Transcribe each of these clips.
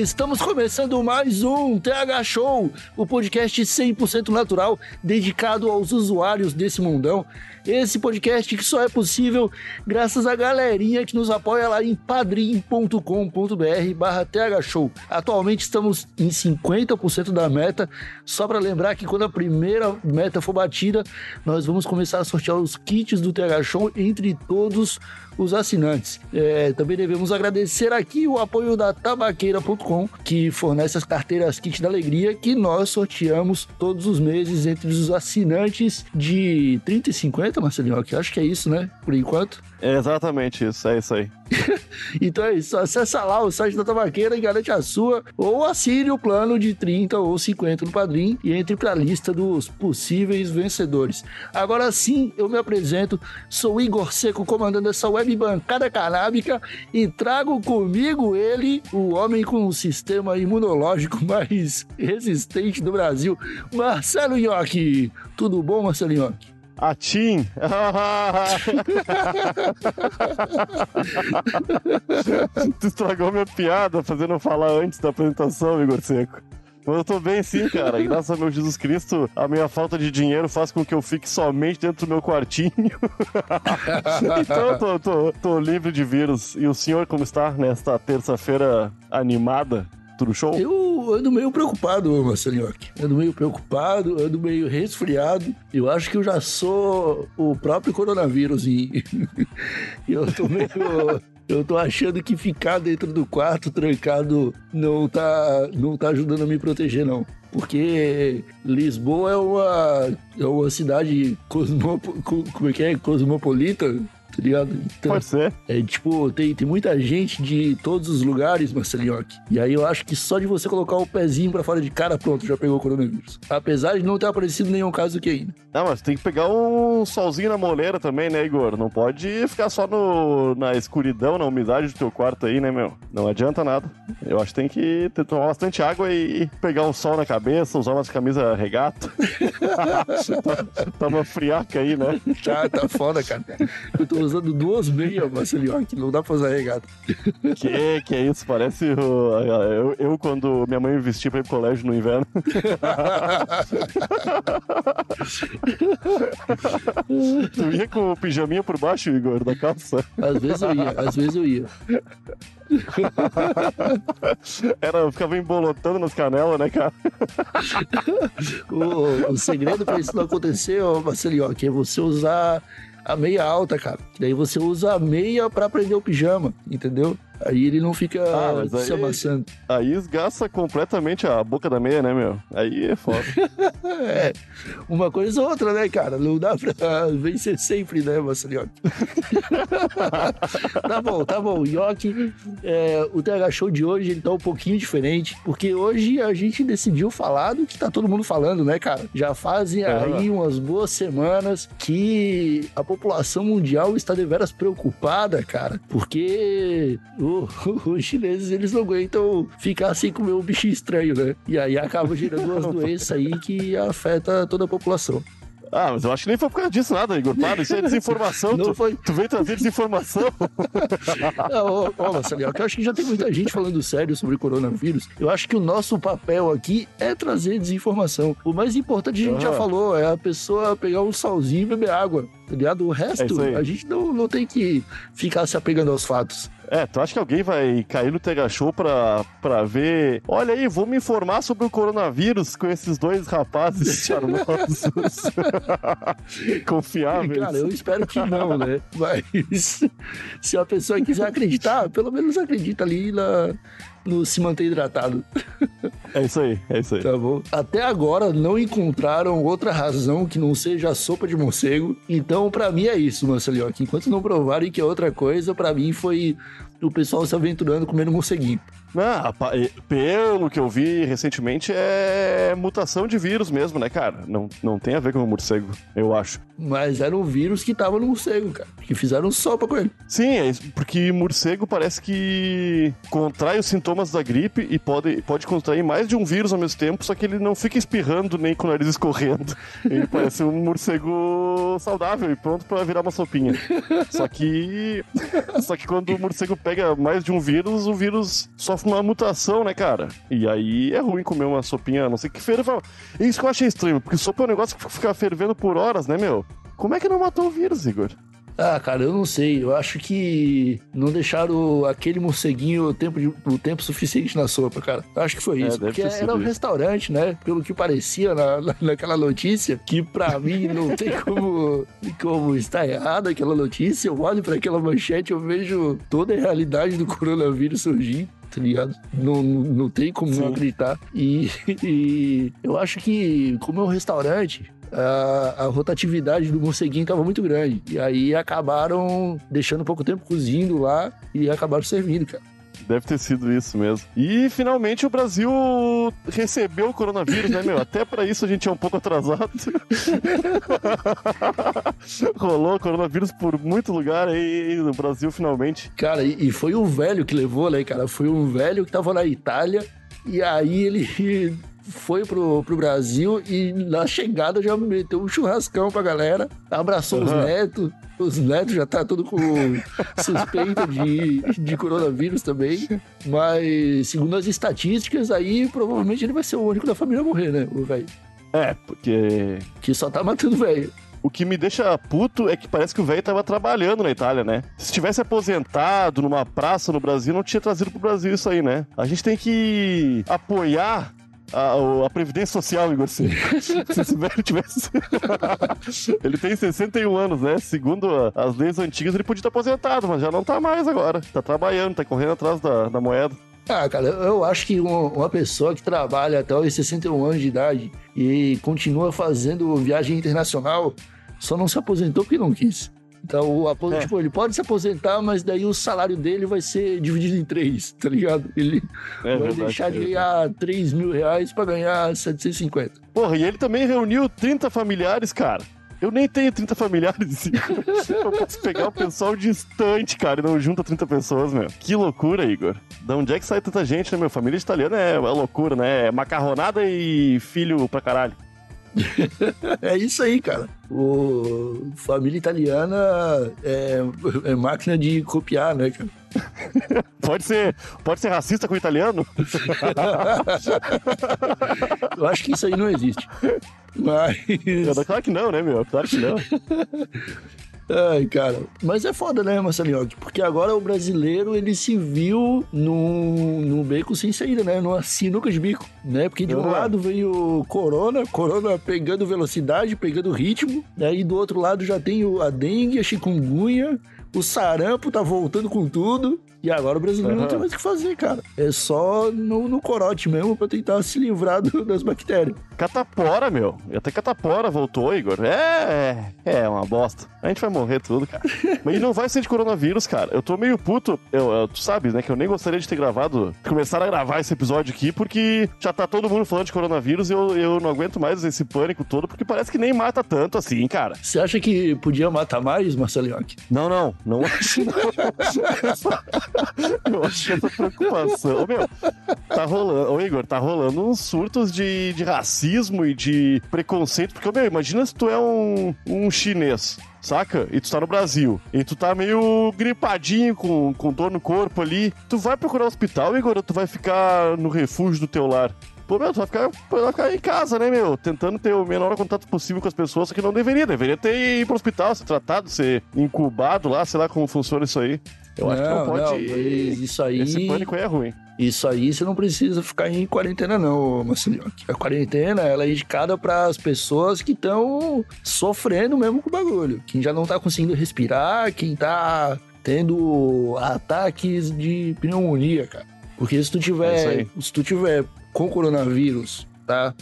Estamos começando mais um TH Show, o podcast 100% natural dedicado aos usuários desse mundão. Esse podcast que só é possível graças à galerinha que nos apoia lá em padrim.com.br barra thshow. Atualmente estamos em 50% da meta, só para lembrar que quando a primeira meta for batida, nós vamos começar a sortear os kits do TH Show entre todos os assinantes. É, também devemos agradecer aqui o apoio da tabaqueira.com, que fornece as carteiras Kit da Alegria, que nós sorteamos todos os meses entre os assinantes de 30 e 50, Marcelinho, que acho que é isso, né? Por enquanto. É exatamente isso, é isso aí. Então é isso, acessa lá o site da Tabaqueira e garante a sua, ou assine o plano de 30 ou 50 no Padrim e entre para a lista dos possíveis vencedores. Agora sim, eu me apresento, sou Igor Seco, comandando essa web bancada canábica e trago comigo ele, o homem com o sistema imunológico mais resistente do Brasil, Marcelo Nhoque. Tudo bom, Marcelo Nhoque? A Tim! tu estragou minha piada fazendo eu falar antes da apresentação, Igor Seco. Mas eu tô bem sim, cara. Graças ao meu Jesus Cristo, a minha falta de dinheiro faz com que eu fique somente dentro do meu quartinho. então eu tô, tô, tô livre de vírus. E o senhor, como está nesta terça-feira animada? Tudo show? Eu ando meio preocupado, Marcelinho. Ando meio preocupado, ando meio resfriado. Eu acho que eu já sou o próprio coronavírus. E eu tô meio. Eu tô achando que ficar dentro do quarto trancado não tá, não tá ajudando a me proteger, não. Porque Lisboa é uma, é uma cidade cosmopo, como é que é? cosmopolita, tá ligado? Então, Pode ser. é tipo, tem, tem muita gente de todos os lugares, Marcelinho. E aí eu acho que só de você colocar o pezinho pra fora de cara, pronto, já pegou o coronavírus. Apesar de não ter aparecido nenhum caso aqui ainda. Não, mas tem que pegar um solzinho na moleira também, né, Igor? Não pode ficar só no, na escuridão, na umidade do teu quarto aí, né, meu? Não adianta nada. Eu acho que tem que tomar bastante água e pegar um sol na cabeça, usar umas camisas regata. tá, tá uma friaca aí, né? Tá, tá foda, cara. Eu tô usando duas meias, Marcelinho, que não dá pra usar regata. Que, que é isso? Parece o- eu, eu quando minha mãe me vestia pra ir pro colégio no inverno. tu ia com o pijaminha por baixo, Igor, da calça? Às vezes eu ia, às vezes eu ia. Era, eu ficava embolotando nas canelas, né, cara? O, o segredo pra isso não acontecer, ô Marcelinho, que é você usar a meia alta, cara. Daí você usa a meia pra prender o pijama, entendeu? Aí ele não fica Ah, mas se aí- amassando. Aí esgaça completamente a boca da meia, né, meu? Aí é foda. É, uma coisa ou outra, né, cara? Não dá pra vencer sempre, né, Marcelinho? tá bom, tá bom. Yoki, é, o TH Show de hoje ele tá um pouquinho diferente, porque hoje a gente decidiu falar do que tá todo mundo falando, né, cara? Já fazem aí umas boas semanas que a população mundial está deveras preocupada, cara, porque os chineses eles não aguentam ficar sem comer um bichinho estranho, né? E aí acaba gerando umas doenças aí que afeta toda a população. Ah, mas eu acho que nem foi por causa disso nada, Igor. Para, isso é desinformação. Não tu, foi. tu veio trazer desinformação. Não, ô, Marcelinho, que eu acho que já tem muita gente falando sério sobre coronavírus. Eu acho que o nosso papel aqui é trazer desinformação. O mais importante a gente já Aham. falou, é a pessoa pegar um salzinho e beber água. Tá ligado? O É resto, aí. a gente não, não tem que ficar se apegando aos fatos. É, tu acha que alguém vai cair no Tega Show pra, pra ver? Olha aí, vou me informar sobre o coronavírus com esses dois rapazes charmosos. Confiáveis. Cara, eu espero que não, né? Mas se a pessoa quiser acreditar, pelo menos acredita ali na, no se manter hidratado. É isso aí, é isso aí. Tá bom? Até agora não encontraram outra razão que não seja a sopa de morcego. Então, pra mim é isso, Marcelinho. Enquanto não provarem que é outra coisa, pra mim foi o pessoal se aventurando comendo morceguinho. Ah, pelo que eu vi recentemente, é mutação de vírus mesmo, né, cara? Não, não tem a ver com o morcego, eu acho. Mas era um vírus que tava no morcego, cara. Que fizeram sopa com ele. Sim, é isso, porque morcego parece que contrai os sintomas da gripe e pode, pode contrair mais de um vírus ao mesmo tempo, só que ele não fica espirrando nem com o nariz escorrendo. Ele parece um morcego saudável e pronto pra virar uma sopinha. Só que. Só que quando o morcego pega mais de um vírus, o vírus sofre uma mutação, né, cara? E aí é ruim comer uma sopinha, a não sei que ferva. Isso que eu achei estranho, porque sopa é um negócio que fica fervendo por horas, né, meu? Como é que não matou o vírus, Igor? Ah, cara, eu não sei. Eu acho que não deixaram aquele morceguinho o tempo, de- o tempo suficiente na sopa, cara. Eu acho que foi É, isso. deve porque era um isso. restaurante, né? Pelo que parecia na, na- naquela notícia, que pra mim não tem como, como estar errada aquela notícia. Eu olho pra aquela manchete, eu vejo toda a realidade do coronavírus surgindo. Tá ligado? Não, não, não tem como não Sim. acreditar. E, e eu acho que, como é um restaurante, a, a rotatividade do morceguinho estava muito grande. E aí acabaram deixando pouco tempo cozindo lá e acabaram servindo, cara. Deve ter sido isso mesmo. E finalmente o Brasil recebeu o coronavírus, né, meu? Até pra isso a gente é um pouco atrasado. Rolou coronavírus por muito lugar aí no Brasil, finalmente. Cara, e, e foi um velho que levou, né, cara? Foi um velho que tava na Itália e aí ele foi pro, pro Brasil e na chegada já meteu um churrascão pra galera, abraçou os Aham. netos. Os netos já tá tudo com suspeita de, de coronavírus também. Mas, segundo as estatísticas, aí provavelmente ele vai ser o único da família a morrer, né? O velho. É, porque Que só tá matando velho. o que me deixa puto é que parece que o velho tava trabalhando na Itália, né? Se tivesse aposentado numa praça no Brasil, não tinha trazido pro Brasil isso aí, né? A gente tem que apoiar a, a Previdência Social, Igor. Se esse velho tivesse. ele tem 61 anos, né? Segundo as leis antigas, ele podia estar aposentado, mas já não tá mais agora. Tá trabalhando, tá correndo atrás da, da moeda. Ah, cara, eu acho que uma, uma pessoa que trabalha até os 61 anos de idade e continua fazendo viagem internacional só não se aposentou porque não quis. Então, o É. tipo, ele pode se aposentar, mas daí o salário dele vai ser dividido em três, tá ligado? Ele É vai deixar de é ganhar 3 mil reais pra ganhar 750. Porra, e ele também reuniu 30 familiares, cara. Eu nem tenho 30 familiares. Eu posso pegar o pessoal distante, cara, e não junta 30 pessoas, meu. Que loucura, Igor. Da onde é que sai tanta gente, né, meu? Família italiana é uma loucura, né? É macarronada e filho pra caralho. É isso aí, cara. O família italiana é, é máquina de copiar, né, cara? Pode ser, pode ser racista com o italiano? Eu acho que isso aí não existe. Mas. Claro que não, né, meu? Claro que não. Ai, cara. Mas é foda, né, Marcelinho? Porque agora o brasileiro, ele se viu num, num beco sem saída, né? Numa sinuca de bico, né? Porque de um Ah. lado veio o Corona, Corona pegando velocidade, pegando ritmo. Daí do outro lado já tem o, a dengue, a chikungunya, o sarampo tá voltando com tudo. E agora o brasileiro não Aham. tem mais o que fazer, cara. É só no, no corote mesmo pra tentar se livrar do- das bactérias. Catapora, meu. Até catapora voltou, Igor. É, é uma bosta. A gente vai morrer tudo, cara. Mas não vai ser de coronavírus, cara. Eu tô meio puto. Eu, eu- tu sabes, né, que eu nem gostaria de ter gravado, começar a gravar esse episódio aqui, porque já tá todo mundo falando de coronavírus e eu, eu não aguento mais esse pânico todo, porque parece que nem mata tanto assim, cara. Você acha que podia matar mais, Marcelinho? Não, não, não acho. Não. Eu acho que essa preocupação. Meu, tá rolando. Ô, Igor, tá rolando uns surtos de, de racismo e de preconceito. Porque, meu, imagina se tu é um, um chinês. Saca? E tu tá no Brasil. E tu tá meio gripadinho, com, com dor no corpo ali. Tu vai procurar hospital, Igor, ou tu vai ficar no refúgio do teu lar? Pô, meu, tu vai ficar, vai ficar em casa, né, meu? Tentando ter o menor contato possível com as pessoas, que não deveria. Deveria ter ido pro hospital, ser tratado, ser incubado lá, sei lá como funciona isso aí. Eu acho que não pode. mas isso aí. Esse pânico aí é ruim. Isso aí você não precisa ficar em quarentena, não, Marcelinho. A quarentena ela é indicada para as pessoas que estão sofrendo mesmo com o bagulho. Quem já não tá conseguindo respirar, quem tá tendo ataques de pneumonia, cara. Porque se tu É tiver, aí. se tu tiver com coronavírus, tá?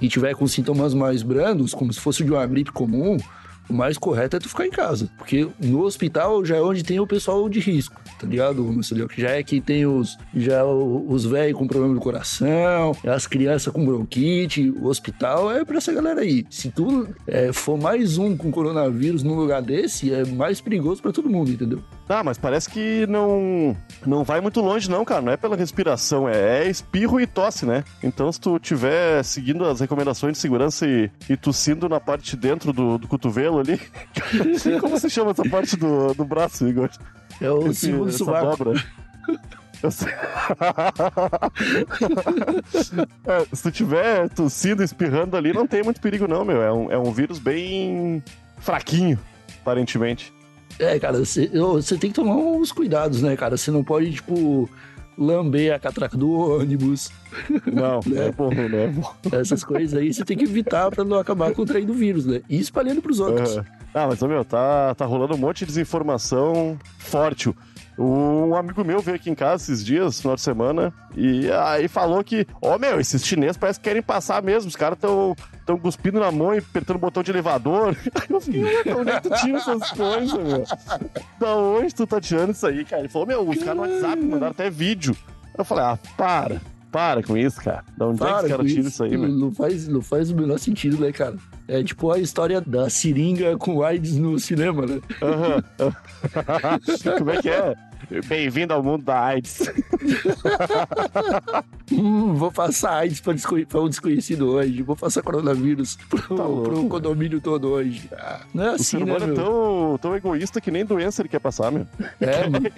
E tiver com sintomas mais brandos, como se fosse de uma gripe comum, o mais correto é tu ficar em casa. Porque no hospital já é onde tem o pessoal de risco, tá ligado, Marcelinho? Que já é que tem os, já o- os velhos com problema do coração, as crianças com bronquite. O hospital é pra essa galera aí. Se tu é, for mais um com coronavírus num lugar desse, é mais perigoso pra todo mundo, entendeu? Ah, mas parece que não não vai muito longe não, cara. Não é pela respiração, é, é espirro e tosse, né? Então se tu tiver seguindo as recomendações de segurança e, e tossindo na parte de dentro do, do cotovelo ali... Como se chama essa parte do, do braço, Igor? É o Esse- segundo sovaco. dobra. É, se tu tiver tossindo, espirrando ali, não tem muito perigo não, meu. É um, é um vírus bem fraquinho, aparentemente. É, cara, você você tem que tomar uns cuidados, né, cara? Você não pode, tipo, lamber a catraca do ônibus. Não, Né? é bom, né? Essas coisas aí você tem que evitar pra não acabar contraindo o vírus, né? E espalhando pros outros. Aham. Ah, mas, meu, tá, tá rolando um monte de desinformação forte. Um amigo meu veio aqui em casa esses dias, final de semana, e aí falou que, ó, meu, esses chineses parece que querem passar mesmo, os caras tão, tão cuspindo na mão e apertando o botão de elevador. Eu fiquei, onde é que tu tira essas coisas, meu? Da onde tu tá tirando isso aí, cara? Ele falou, meu, os caras no WhatsApp mandaram até vídeo. Eu falei, ah, para, para com isso, cara. Da onde é que Para os caras tiram isso. aí, meu? não faz, não faz o menor sentido, né, cara? É tipo a história da seringa com AIDS no cinema, né? Aham. Como é que é? Bem-vindo ao mundo da AIDS. Hum, vou passar AIDS pra, desconhe- pra um desconhecido hoje. Vou passar coronavírus pro, Tá pro condomínio todo hoje. Ah, não é O assim, ser né, humano é tão, tão egoísta que nem doença ele quer passar, meu. É, mano.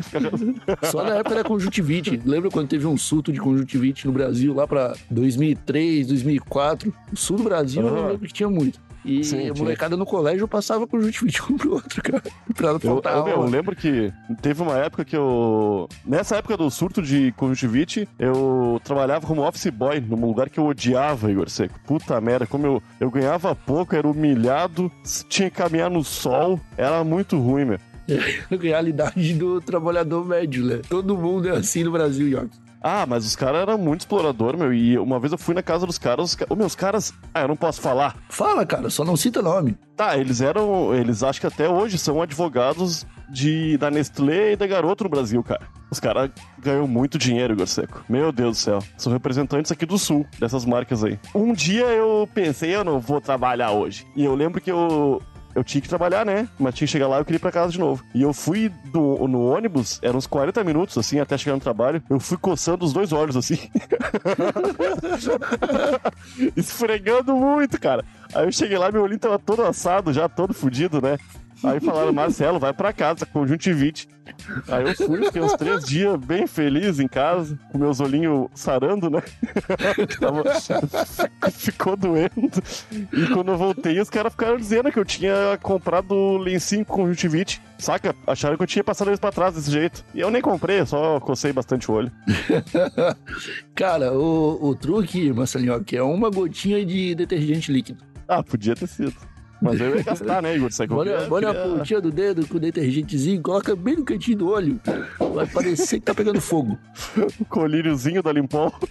Só na época da conjuntivite. Lembra quando teve um surto de conjuntivite no Brasil lá pra 2003, 2004? O sul do Brasil eu Aham. lembro que tinha muito. E Sim, a molecada no colégio passava conjuntivite um pro outro, cara. Pra não Eu, faltar eu, eu aula. lembro que teve uma época que eu. Nessa época do surto de conjuntivite, eu trabalhava como office boy num lugar que eu odiava, Igor Seco. Puta merda, como eu, eu ganhava pouco, era humilhado, tinha que caminhar no sol, era muito ruim, meu. Realidade do trabalhador médio, né? Todo mundo é assim no Brasil, York. Ah, mas os caras eram muito explorador, meu. E uma vez eu fui na casa dos caras, os, Ô, meus caras. Ah, eu não posso falar. Fala, cara, só não cita nome. Tá, eles eram. Eles acho que até hoje são advogados de, da Nestlé e da Garoto no Brasil, cara. Os caras ganham muito dinheiro, Igor Seco. Meu Deus do céu. São representantes aqui do sul, dessas marcas aí. Um dia eu pensei, eu não vou trabalhar hoje. E eu lembro que eu. Eu tinha que trabalhar, né? Mas tinha que chegar lá e eu queria ir pra casa de novo. E eu fui do- no ônibus, eram uns 40 minutos, assim, até chegar no trabalho. Eu fui coçando os dois olhos, assim. Esfregando muito, cara. Aí eu cheguei lá, meu olhinho tava todo assado, já todo fudido, né? Aí falaram, Marcelo, vai pra casa, conjuntivite. Aí eu fui, fiquei uns três dias bem feliz em casa, com meus olhinhos sarando, né? Tava- Ficou doendo. E quando eu voltei, os caras ficaram dizendo que eu tinha comprado lencinho com conjuntivite. Saca? Acharam que eu tinha passado eles pra trás desse jeito. E eu nem comprei, só cocei bastante o olho. Cara, o, o truque, Marcelinho, que é uma gotinha de detergente líquido. Ah, podia ter sido. Mas eu ia gastar, né, Igor? Olha, queria- olha a pontinha do dedo com o detergentezinho, coloca bem no cantinho do olho. Vai parecer que tá pegando fogo. o colíriozinho da Limpol.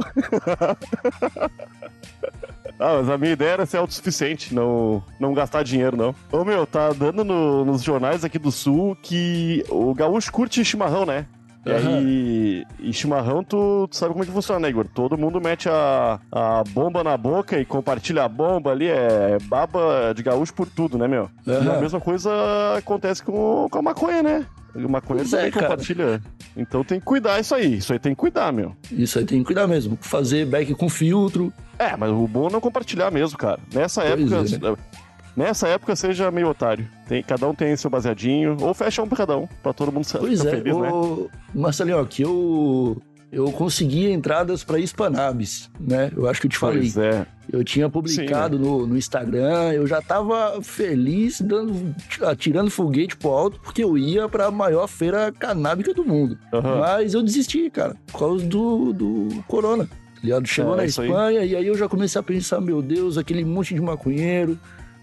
ah, mas a minha ideia era ser autossuficiente, não, não gastar dinheiro, não. Ô, meu, tá dando no- nos jornais aqui do Sul que o gaúcho curte chimarrão, né? E Aham. aí, e chimarrão, tu, tu sabe como é que funciona, né, Igor? Todo mundo mete a, a bomba na boca e compartilha a bomba ali, é baba de gaúcho por tudo, né, meu? E a mesma coisa acontece com, com a maconha, né? A maconha Pois é, também cara. compartilha. Então tem que cuidar isso aí. Isso aí tem que cuidar, meu. Isso aí tem que cuidar mesmo. Fazer back com filtro. É, mas o bom é não compartilhar mesmo, cara. Nessa Pois época. Nessa época, seja meio otário. Tem, cada um tem seu baseadinho. Ou fecha um pra cada um. Pra todo mundo Pois ficar é, feliz, né? o... Marcelinho, que eu, eu consegui entradas pra Hispanabis, né? Eu acho que eu te falei. Pois é. Eu tinha publicado no, no Instagram, eu já tava feliz, dando, atirando foguete pro alto, porque eu ia pra maior feira canábica do mundo. Aham. Mas eu desisti, cara, por causa do, do corona. tá ligado? Chegou É, na isso aí. Espanha e aí eu já comecei a pensar, meu Deus, aquele monte de maconheiro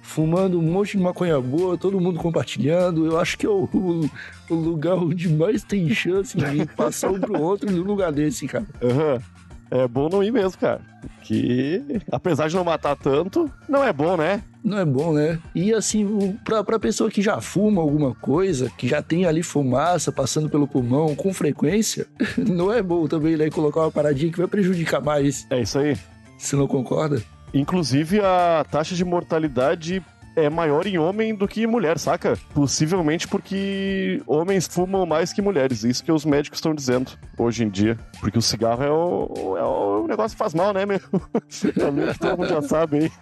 fumando um monte de maconha boa, todo mundo compartilhando. Eu acho que é o, o, o lugar onde mais tem chance de passar um pro outro no lugar desse, cara. Aham. É bom não ir mesmo, cara. Que, apesar de não matar tanto, não é bom, né? Não é bom, né? E assim, pra, pra pessoa que já fuma alguma coisa, que já tem ali fumaça passando pelo pulmão com frequência, não é bom também, né? Colocar uma paradinha que vai prejudicar mais. É isso aí. Você não concorda? Inclusive, a taxa de mortalidade é maior em homem do que em mulher, saca? Possivelmente porque homens fumam mais que mulheres. Isso que os médicos estão dizendo hoje em dia. Porque o cigarro é o, é o negócio que faz mal, né, meu? É que todo mundo já sabe aí.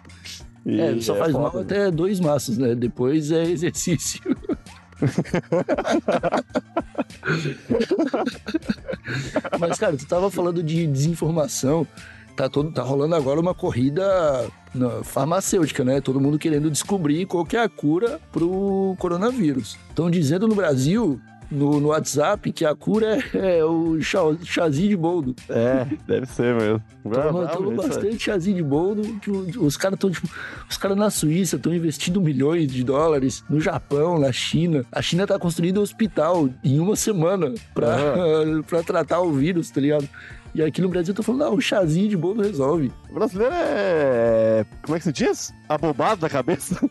E É, só faz foda, mal até dois maços, né? Depois é exercício. Mas, cara, tu tava falando de desinformação. Tá, todo, tá rolando agora uma corrida farmacêutica, né? Todo mundo querendo descobrir qual que é a cura pro coronavírus. Estão dizendo no Brasil, no, no WhatsApp, que a cura é, é o chá, chazinho de boldo. É, deve ser mesmo. Toma, toma é- bastante chazinho de boldo. que os caras estão, tipo, os caras na Suíça estão investindo milhões de dólares, no Japão, na China. A China tá construindo um hospital em uma semana pra, pra tratar o vírus, tá ligado? E aqui no Brasil eu tô falando, não, um chazinho de boldo resolve. O brasileiro é. Como é que se diz? Abobado da cabeça.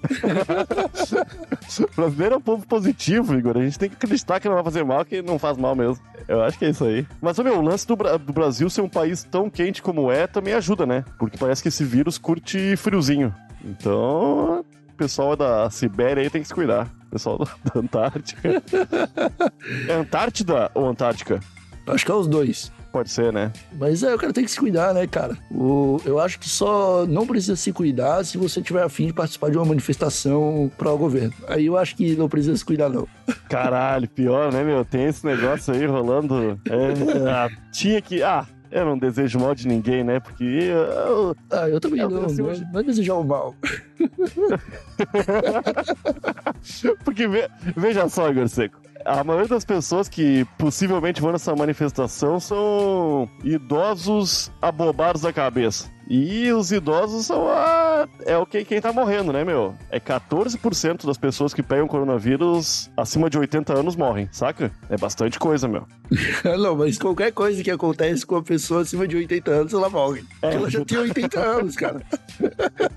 o brasileiro é um povo positivo, Igor. A gente tem que acreditar que não vai fazer mal, que não faz mal mesmo. Eu acho que é isso aí. Mas, meu, o lance do, Bra- do Brasil ser um país tão quente como é também ajuda, né? Porque parece que esse vírus curte friozinho. Então, o pessoal da Sibéria aí tem que se cuidar. O pessoal da da Antártica. é Antártida ou Antártica? Acho que é os dois. Pode ser, né? Mas é, o cara tem que se cuidar, né, cara? O, eu acho que só não precisa se cuidar se você tiver afim de participar de uma manifestação pró-governo. Aí eu acho que não precisa se cuidar, não. Caralho, pior, né, meu? Tem esse negócio aí rolando. É, ah, tinha que. Ah, eu não desejo mal de ninguém, né? Porque. eu- Ah, eu também É, não, assim, não, é, hoje- não é desejar o mal. porque ve- veja só, Igor Seco. A maioria das pessoas que possivelmente vão nessa manifestação são idosos abobados da cabeça. E os idosos são a... é o que quem tá morrendo, né, meu? É 14% das pessoas que pegam coronavírus acima de 80 anos morrem, saca? É bastante coisa, meu. não, mas qualquer coisa que acontece com a pessoa acima de 80 anos, ela morre. Porque ela já tem 80 anos, cara.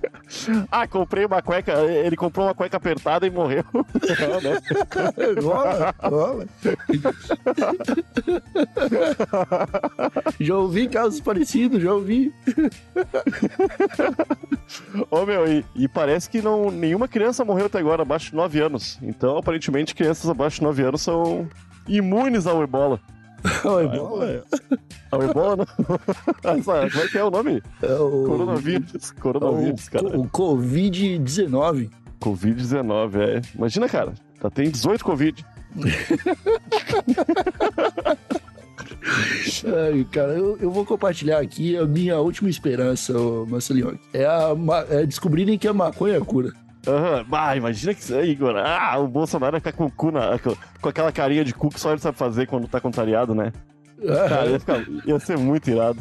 Ah, comprei uma cueca. Ele comprou uma cueca apertada e morreu. Né? rola, rola. já ouvi casos parecidos, já ouvi. Ô, meu, e, e parece que não, nenhuma criança morreu até agora abaixo de 9 anos. Então, aparentemente, crianças abaixo de 9 anos são imunes ao ebola. Ó, é bola. Ao ebola, não? Como é que é o nome? É o, Coronavírus. Coronavírus, cara. o, o Covid-19. Covid-19, é. Imagina, cara. Já tem 18 Covid. Ai, cara, eu, eu vou compartilhar aqui a minha última esperança, Marcelinho. É, a, é descobrirem que a maconha é cura. Aham, ah, imagina que isso aí, Igor. Ah, o Bolsonaro ia ficar com o cu na, com, com aquela carinha de cu que só ele sabe fazer quando tá contrariado, né? Cara, ia, ficar- ia ser muito irado.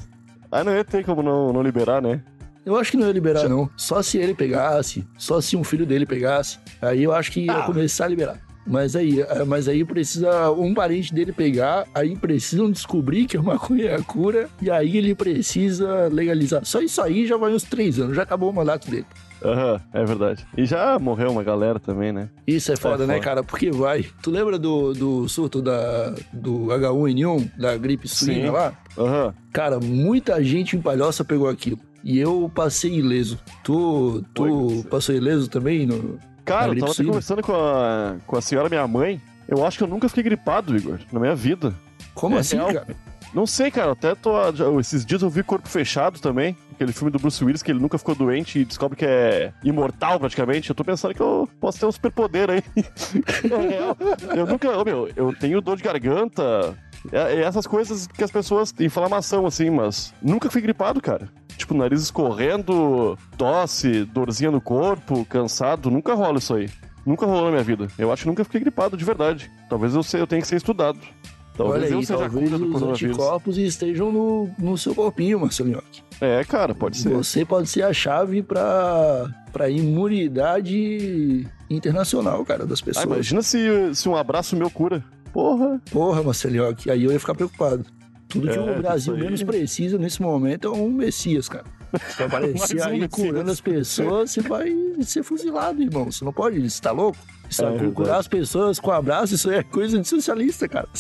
Aí não ia ter como não, não liberar, né? Eu acho que não ia liberar, não. Só se ele pegasse, só se um filho dele pegasse. Aí eu acho que ia Ah. começar a liberar. Mas aí, eh, mas aí precisa um parente dele pegar, aí precisam descobrir que a maconha é a cura, e aí ele precisa legalizar. Só isso aí já vai uns três anos, já acabou o mandato dele. Aham, é verdade. E já morreu uma galera também, né? Isso é foda, É né, foda. cara? Porque vai. Tu lembra do, do surto da, do H1N1, da gripe suína lá? Aham. Cara, muita gente em Palhoça pegou aquilo. E eu passei ileso. Tu, tu Oi, passou ileso também? No... Cara, eu tava até conversando com a, com a senhora minha mãe. Eu acho que eu nunca fiquei gripado, Igor, na minha vida. Como É assim, real. cara? Não sei, cara, até tô. esses dias eu vi Corpo Fechado também. Aquele filme do Bruce Willis que ele nunca ficou doente e descobre que é imortal praticamente. Eu tô pensando que eu posso ter um superpoder aí. É real. Eu nunca. ô, meu, eu tenho dor de garganta. É, é essas coisas que as pessoas. inflamação, assim, mas nunca fui gripado, cara. Tipo, nariz escorrendo, tosse, dorzinha no corpo, cansado. Nunca rola isso aí. Nunca rolou na minha vida. Eu acho que nunca fiquei gripado, de verdade. Talvez eu, eu tenha que ser estudado. Talvez Olha eu aí, seja a talvez cura do os anticorpos estejam no, no seu corpinho, Marcelinho. É, cara, pode ser. Você pode ser a chave pra, pra imunidade internacional, cara, das Ah, pessoas. imagina se, se um abraço meu cura. Porra. Porra, Marcelinho, aí eu ia ficar preocupado. Tudo que É, o Brasil menos precisa nesse momento é um Messias, cara. Se aparecer um aí Messias. curando as pessoas, você vai ser fuzilado, irmão. Você não pode, você tá louco? Isso, É curar as pessoas com abraço, isso aí é coisa de socialista, cara.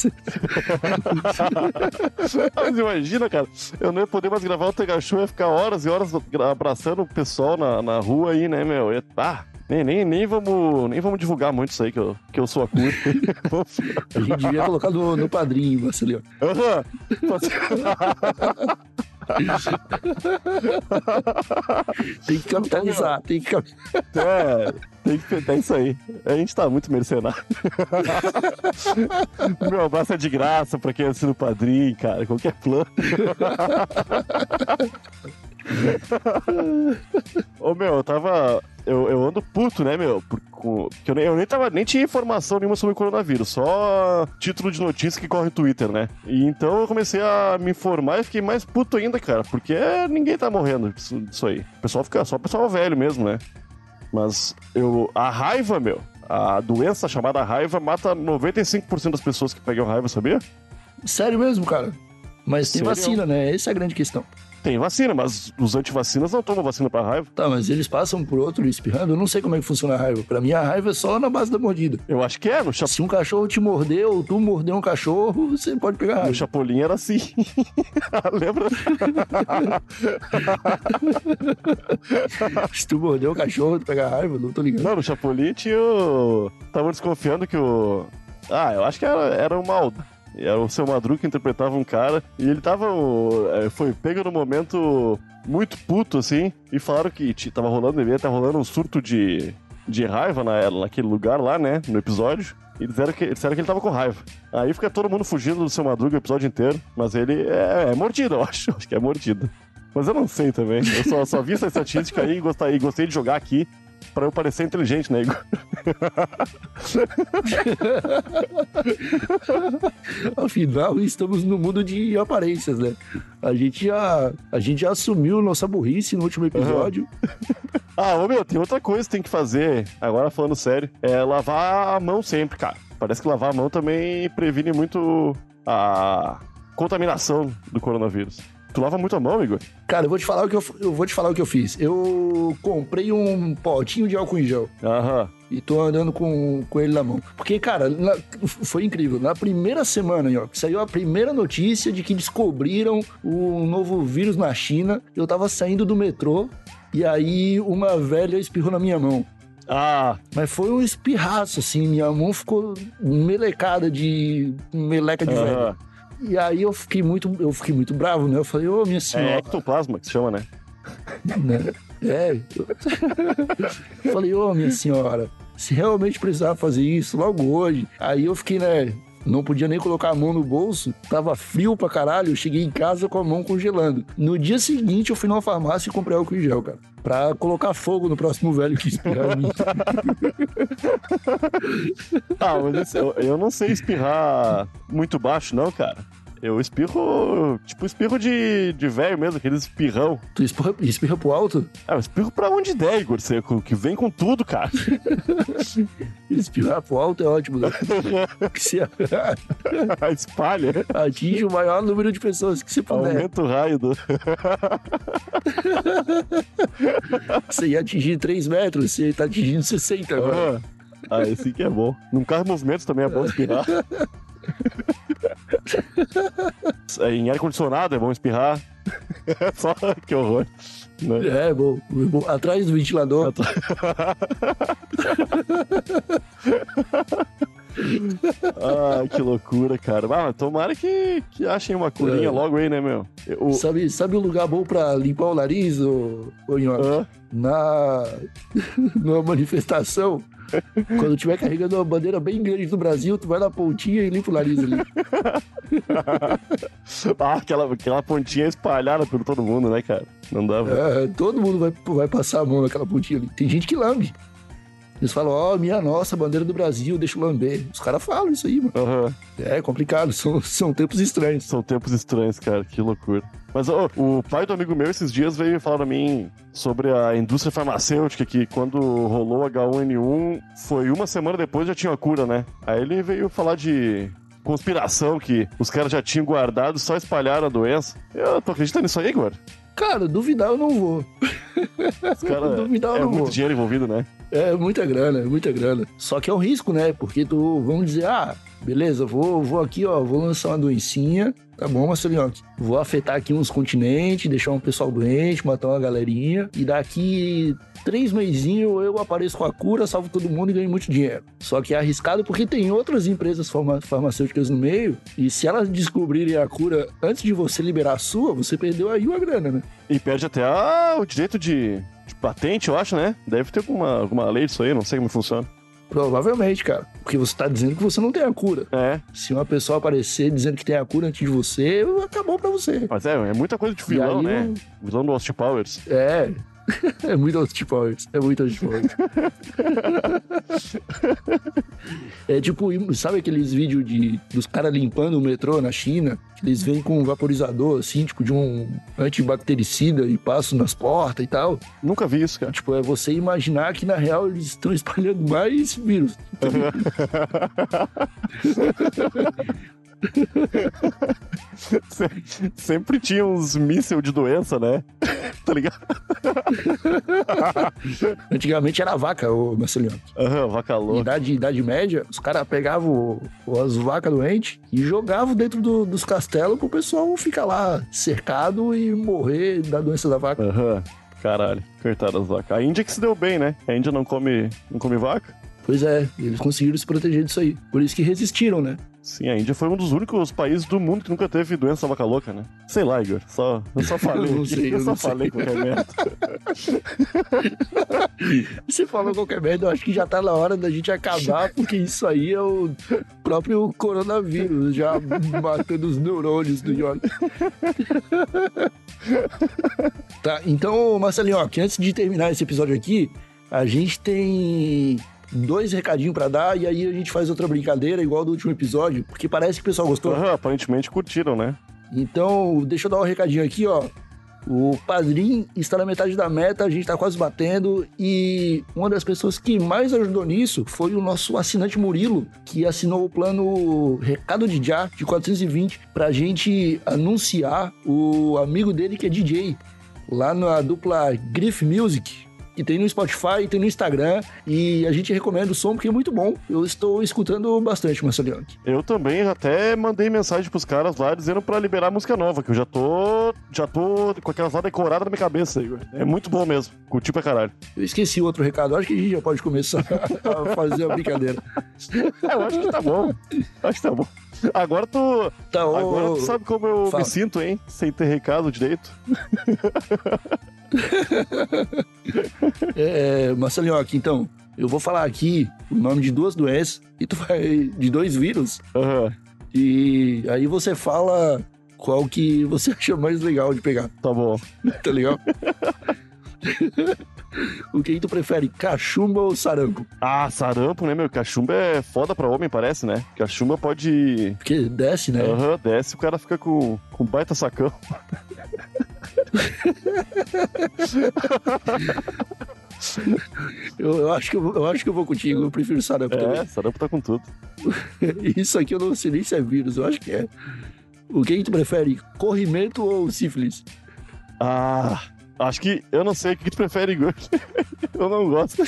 Mas imagina, cara, eu não ia poder mais gravar o Tega Show, ia ficar horas e horas abraçando o pessoal na, na rua aí, né, meu? Ia, ah, nem, nem, nem, vamos, nem vamos divulgar muito isso aí, que eu, que eu sou a cura. A gente devia colocar no, no padrinho, Marcelinho. Tem que capitalizar, tem que capitalizar. É, tem que é isso aí. A gente tá muito mercenário. Meu abraço é de graça pra quem assina o padrinho, cara. Qualquer plano. Ô, meu, eu tava. Eu, eu ando puto, né, meu? Por, com, que eu, nem, eu nem, tava, nem tinha informação nenhuma sobre o coronavírus, só título de notícia que corre no Twitter, né? E então eu comecei a me informar e fiquei mais puto ainda, cara, porque ninguém tá morrendo disso, disso aí. O pessoal fica só o pessoal velho mesmo, né? Mas eu. A raiva, meu. A doença chamada raiva mata 95% das pessoas que pegam raiva, sabia? Sério mesmo, cara. Mas tem Sério? vacina, né? Essa é a grande questão. Tem vacina, mas os antivacinas não tomam vacina pra raiva. Tá, mas eles passam por outro espirrando. Eu não sei como é que funciona a raiva. Pra mim, a raiva é só na base da mordida. Eu acho que é, no, cha Se um cachorro te mordeu ou tu mordeu um cachorro, você pode pegar no raiva. Chapolin era assim. Lembra? Se tu mordeu um cachorro, tu pega raiva, não tô ligando. Não, no Chapolin tinha o... Tava desconfiando que o... Ah, eu acho que era, era o. Era o seu Madruga interpretava um cara. E ele tava. é, Foi pego no momento muito puto, assim. E falaram que tava rolando, devia estar rolando um surto de, de raiva na, naquele lugar lá, né? No episódio. E disseram que, disseram que ele tava com raiva. Aí fica todo mundo fugindo do seu Madruga o episódio inteiro. Mas ele é, é mordido, eu acho. Acho que é mordido. Mas eu não sei também. Eu só, só vi essa estatística aí e gostei, gostei de jogar aqui. Pra eu parecer inteligente, né, Igor? Afinal, estamos no mundo de aparências, né? A gente já, a gente já assumiu nossa burrice no último episódio. Ah, ô meu, tem outra coisa que tem que fazer, agora falando sério, é lavar a mão sempre, cara. Parece que lavar a mão também previne muito a contaminação do coronavírus. Tu lava muito a mão, Igor? Cara, eu vou te falar o que eu, eu vou te falar o que eu fiz. Eu comprei um potinho de álcool em gel. Aham. E tô andando com, com ele na mão. Porque, cara, na- foi incrível. Na primeira semana, ó, saiu a primeira notícia de que descobriram o novo vírus na China, eu tava saindo do metrô e aí uma velha espirrou na minha mão. Ah, Mas foi um espirraço, assim. Minha mão ficou melecada de meleca de velha. aham. E aí eu fiquei muito, eu fiquei muito bravo, né? Eu falei, ô, minha É senhora. ectoplasma que se chama, né? né? É. Eu falei, ô, minha senhora, se realmente precisava fazer isso logo hoje. Aí eu fiquei, né? Não podia nem colocar a mão no bolso, tava frio pra caralho. Eu cheguei em casa com a mão congelando. No dia seguinte, eu fui numa farmácia e comprei álcool em gel, cara. Pra colocar fogo no próximo velho que espirrar em mim. Ah, mas eu, eu não sei espirrar muito baixo, não, cara. Eu espirro, tipo, espirro de, de velho mesmo, aqueles espirrão. Tu espirra, espirra pro alto? Ah, eu espirro pra onde der, Igor Seco, que vem com tudo, cara. Espirrar pro alto é ótimo, né? Que Espalha, atinge o maior número de pessoas que você puder. aumenta o raio do... Você ia atingir 3 metros, você tá atingindo 60 agora. Ah, esse que é bom. Num carro em movimento também é bom espirrar. É, em ar-condicionado é bom espirrar. Só que horror. Né? É, bom, bom. Atrás do ventilador. Ah, que loucura, cara. Ah, tomara que, que achem uma curinha É. logo aí, né, meu? O, Sabe, sabe um lugar bom pra limpar o nariz, ô, ô Nhoque? Hã? Na numa manifestação, quando tiver carregando uma bandeira bem grande do Brasil, tu vai na pontinha e limpa o nariz ali. Ah, aquela, aquela pontinha espalhada por todo mundo, né, cara? Não dá. É, todo mundo vai, vai passar a mão naquela pontinha ali. Tem gente que lambe. Eles falam, ó, minha nossa, bandeira do Brasil, deixa eu lamber. Os caras falam isso aí, mano. Aham. É complicado, são, são tempos estranhos. São tempos estranhos, cara, que loucura. Mas ó, o pai do amigo meu esses dias veio falar pra mim sobre a indústria farmacêutica, que quando rolou H1N1, foi uma semana depois já tinha a cura, né? Aí ele veio falar de conspiração que os caras já tinham guardado, só espalharam a doença. Eu tô acreditando nisso aí, agora. Cara, duvidar eu não vou. Os caras. Duvidar eu é não muito vou. dinheiro envolvido, né? É muita grana, é muita grana. Só que é um risco, né? Porque tu, vamos dizer, ah, beleza, vou, vou aqui, ó, vou lançar uma doencinha, tá bom, Marcelinho? Vou afetar aqui uns continentes, deixar um pessoal doente, matar uma galerinha, e daqui três meizinhos eu apareço com a cura, salvo todo mundo e ganho muito dinheiro. Só que é arriscado porque tem outras empresas farma- farmacêuticas no meio, e se elas descobrirem a cura antes de você liberar a sua, você perdeu aí uma grana, né? E perde até ah, o direito de, de patente, eu acho, né? Deve ter alguma, alguma lei disso aí, não sei como funciona. Provavelmente, cara. Porque você tá dizendo que você não tem a cura. É, Se uma pessoa aparecer dizendo que tem a cura antes de você, acabou pra você. mas é, é muita coisa de vilão, aí, né? Vilão do Austin Powers. É. É muito Austin Powers. É muito Austin Powers. é tipo, sabe aqueles vídeos de, dos caras limpando o metrô na China? Eles vêm com um vaporizador, assim, tipo, de um antibactericida e passam nas portas e tal. Nunca vi isso, cara. Tipo, é você imaginar que na real eles estão espalhando mais vírus. Se- Sempre tinha uns mísseis de doença, né? tá ligado? Antigamente era vaca, ô Marcelinho. Aham, vaca louca. Idade, idade média, os caras pegavam o- as vacas doentes e jogavam dentro do- dos castelos pro pessoal ficar lá cercado e morrer da doença da vaca. Aham. Caralho, coitado das vacas. A Índia que se deu bem, né? A Índia não come, não come vaca? Pois é, eles conseguiram se proteger disso aí. Por isso que resistiram, né? Sim, a Índia foi um dos únicos países do mundo que nunca teve doença vaca louca, né? Sei lá, Igor. Só, eu só falei. Eu não sei, eu só não sei. falei qualquer merda. Você falou qualquer merda, eu acho que já tá na hora da gente acabar, porque isso aí é o próprio coronavírus, já matando os neurônios do York. tá, então, Marcelinho, ó, que antes de terminar esse episódio aqui, a gente tem dois recadinhos pra dar e aí a gente faz outra brincadeira igual do último episódio, porque parece que o pessoal gostou. Aham, aparentemente curtiram, né? Então, deixa eu dar um recadinho aqui, ó. O Padrim está na metade da meta, a gente tá quase batendo. E uma das pessoas que mais ajudou nisso foi o nosso assinante Murilo, que assinou o plano Recado de Já de 420 pra gente anunciar o amigo dele que é DJ lá na dupla Griff Music. Que tem no Spotify, tem no Instagram. E a gente recomenda o som porque é muito bom. Eu estou escutando bastante, Marcelinho. Eu também até mandei mensagem pros caras lá dizendo pra liberar música nova, que eu já tô. Já tô com aquelas lá decoradas na minha cabeça, Igor. É muito bom mesmo. Curti pra caralho. Eu esqueci o outro recado. Acho que a gente já pode começar a fazer a brincadeira. É, eu acho que tá bom. Acho que tá bom. Agora tu. Tá, ô, Agora tu sabe como eu fala. me sinto, hein? Sem ter recado direito. é, Marcelinho, aqui então. Eu vou falar aqui o nome de duas doenças e tu vai. de dois vírus. Aham, E aí você fala qual que você acha mais legal de pegar, tá bom. tá legal? o que tu prefere, cachumba ou sarampo? Ah, sarampo, né, meu? Cachumba é foda pra homem, parece, né? Cachumba pode. Porque desce, né? Aham, desce o cara fica com, com baita sacão. Eu, eu acho que eu, vou- eu acho que eu vou contigo, eu prefiro sarampo É, também. sarampo tá com tudo. Isso aqui eu não sei nem se é vírus, eu acho que é. O que tu prefere, corrimento ou sífilis? Ah, acho que. Eu não sei o que tu prefere, Igor. eu não gosto.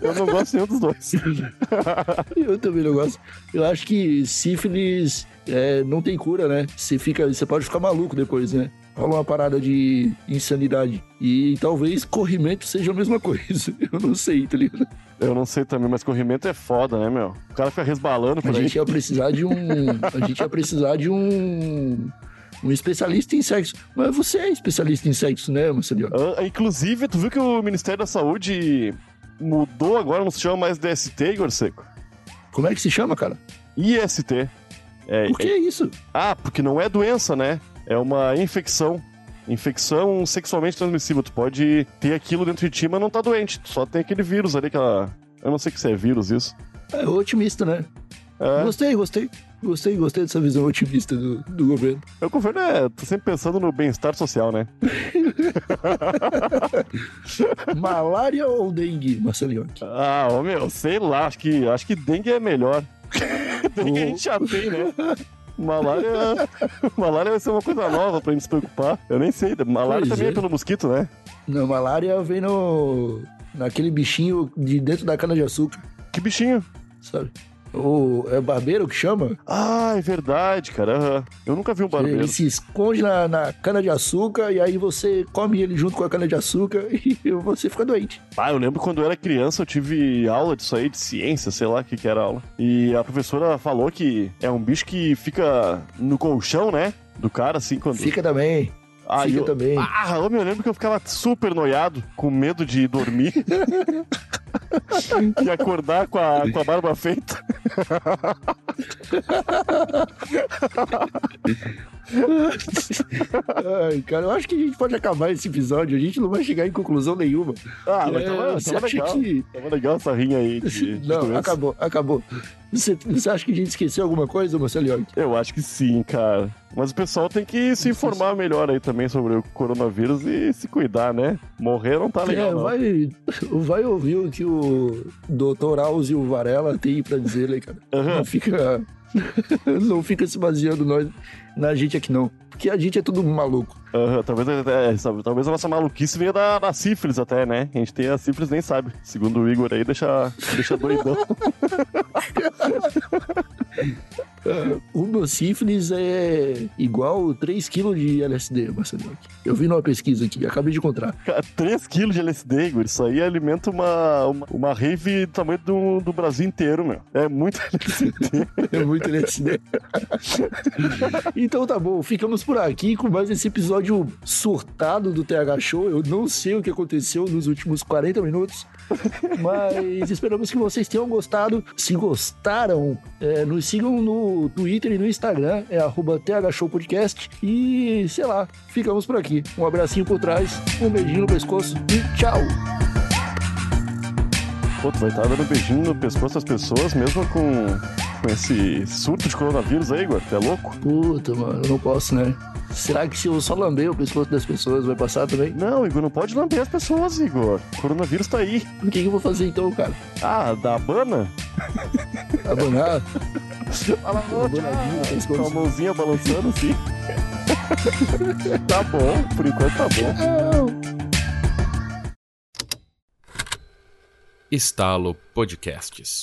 Eu não gosto nenhum dos dois. Eu também não gosto. Eu acho que sífilis é, não tem cura, né? Você, fica, você pode ficar maluco depois, né? Rola uma parada de insanidade. E talvez corrimento seja a mesma coisa. Eu não sei, tá ligado? Eu não sei também, mas corrimento é foda, né, meu? O cara fica resbalando A por aí. gente ia precisar de um. A gente ia precisar de um. Um especialista em sexo. Mas você é especialista em sexo, né, Marcelinho? Ah, inclusive, tu viu que o Ministério da Saúde mudou agora, não se chama mais DST, Igor Seco? Como é que se chama, cara? IST. É, Por que é- isso? Ah, porque não é doença, né? É uma infecção. Infecção sexualmente transmissível. Tu pode ter aquilo dentro de ti, mas não tá doente. Tu só tem aquele vírus ali, aquela, Eu não sei que se é vírus isso. É otimista, né? É, Gostei, gostei. Gostei, gostei dessa visão otimista do, do governo. o governo é tá sempre pensando no bem-estar social, né? Malária ou dengue, Marcelinho? Ah, ô meu, sei lá, acho que, acho que dengue é melhor. dengue a gente já tem, né? Malária, malária vai ser uma coisa nova pra gente se preocupar. Eu nem sei. Malária Pois também é. é. pelo mosquito, né? Não, malária vem no. naquele bichinho de dentro da cana-de-açúcar, Que bichinho. sabe? O, é barbeiro que chama? Ah, é verdade, cara. aham. Eu nunca vi um barbeiro. Ele se esconde na, na cana-de-açúcar e aí você come ele junto com a cana-de-açúcar e você fica doente. Ah, eu lembro quando eu era criança, eu tive aula disso aí, de ciência, sei lá o que, que era aula. E a professora falou que é um bicho que fica no colchão, né? Do cara, assim, quando. Fica também. Ah, fica eu... também. Ah, eu me lembro que eu ficava super noiado, com medo de dormir. e acordar com a, com a barba feita. Ai, cara, eu acho que a gente pode acabar esse episódio. A gente não vai chegar em conclusão nenhuma. Ah, mas É, tava, você tava acha legal. que- Tava legal essa rinha aí. De, de Não, doença. acabou, acabou. Você, você acha que a gente esqueceu alguma coisa, Marcelo? Eu acho que sim, cara. Mas o pessoal tem que se informar melhor aí também sobre o coronavírus e se cuidar, né? Morrer não tá legal, É, não. vai, vai ouvir o que o Dr. Áuzio Varela tem pra dizer, né, cara? Aham. Não fica. não fica se baseando nós, na gente aqui, não. Porque a gente é tudo maluco. Aham, talvez, é, sabe, talvez a nossa maluquice venha da, da sífilis até, né? A gente tem a sífilis nem sabe. Segundo o Igor aí, deixa, deixa doidão. O meu sífilis é igual 3kg de LSD, Marcelo. Eu vi numa pesquisa aqui, acabei de encontrar. Cara, 3kg de LSD, Igor. Isso aí alimenta uma, uma, uma rave do tamanho do, do Brasil inteiro, meu. É muito LSD. É muito LSD. então tá bom, ficamos por aqui com mais esse episódio surtado do TH Show. Eu não sei o que aconteceu nos últimos 40 minutos, mas esperamos que vocês tenham gostado. Se gostaram, é, nos sigam no Twitter e no Instagram, é arroba TH Show Podcast. E sei lá, ficamos por aqui. Um abracinho por trás, um beijinho no pescoço e tchau! Pô, tu vai estar dando beijinho no pescoço das pessoas, mesmo com, com esse surto de coronavírus aí, Igor. Tu é louco? Puta, mano, eu não posso, né? Será que se eu só lamber o pescoço das pessoas vai passar também? Não, Igor, não pode lamber as pessoas, Igor. O coronavírus tá aí. O que, que eu vou fazer então, cara? Ah, da Habana? Abanar? Fala, pescoço. Com a mãozinha balançando assim. tá bom, por enquanto tá bom. Estalo Podcasts.